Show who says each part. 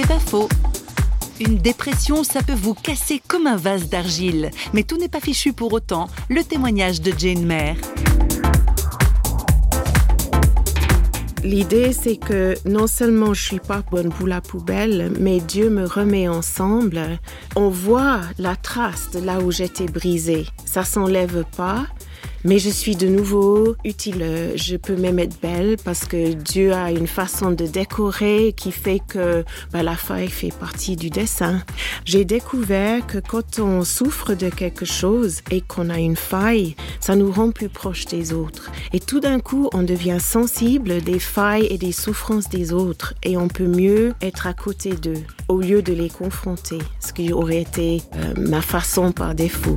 Speaker 1: C'est pas faux. Une dépression, ça peut vous casser comme un vase d'argile. Mais tout n'est pas fichu pour autant. Le témoignage de Jane Mayer.
Speaker 2: L'idée, c'est que non seulement je suis pas bonne pour la poubelle, mais Dieu me remet ensemble. On voit la trace de là où j'étais brisée. Ça s'enlève pas, mais je suis de nouveau utile. Je peux même être belle parce que Dieu a une façon de décorer qui fait que bah, la faille fait partie du dessin. J'ai découvert que quand on souffre de quelque chose et qu'on a une faille, ça nous rend plus proches des autres. Et tout d'un coup, on devient sensible des failles et des souffrances des autres et on peut mieux être à côté d'eux au lieu de les confronter, ce qui aurait été euh, ma façon par défaut.